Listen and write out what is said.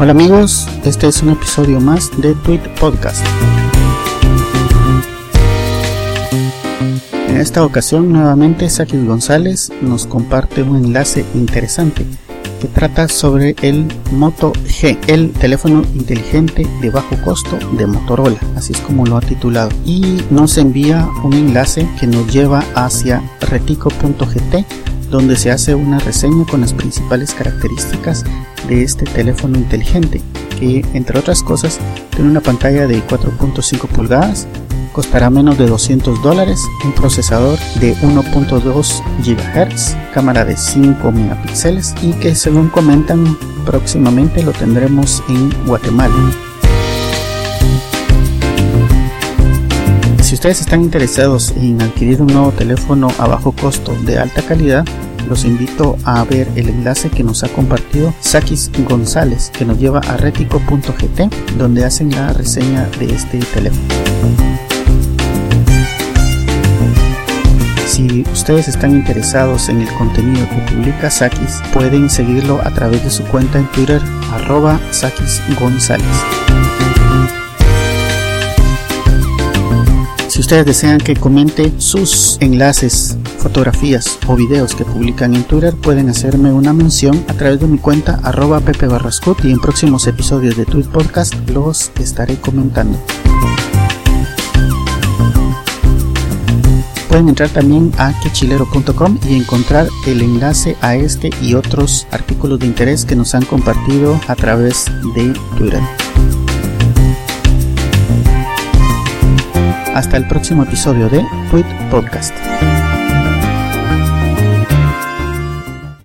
Hola amigos, este es un episodio más de Tweet Podcast. En esta ocasión nuevamente Sakis González nos comparte un enlace interesante que trata sobre el Moto G, el teléfono inteligente de bajo costo de Motorola, así es como lo ha titulado, y nos envía un enlace que nos lleva hacia retico.gt donde se hace una reseña con las principales características de este teléfono inteligente, que entre otras cosas tiene una pantalla de 4.5 pulgadas, costará menos de 200 dólares, un procesador de 1.2 GHz, cámara de 5 megapíxeles y que según comentan próximamente lo tendremos en Guatemala. Si ustedes están interesados en adquirir un nuevo teléfono a bajo costo de alta calidad, los invito a ver el enlace que nos ha compartido Sakis González, que nos lleva a retico.gt, donde hacen la reseña de este teléfono. Si ustedes están interesados en el contenido que publica Sakis, pueden seguirlo a través de su cuenta en Twitter, arroba Sakis González. Si ustedes desean que comente sus enlaces, fotografías o videos que publican en Twitter, pueden hacerme una mención a través de mi cuenta arroba Barrascut y en próximos episodios de Tweet Podcast los estaré comentando. Pueden entrar también a quechilero.com y encontrar el enlace a este y otros artículos de interés que nos han compartido a través de Twitter. Hasta el próximo episodio de Tweet Podcast.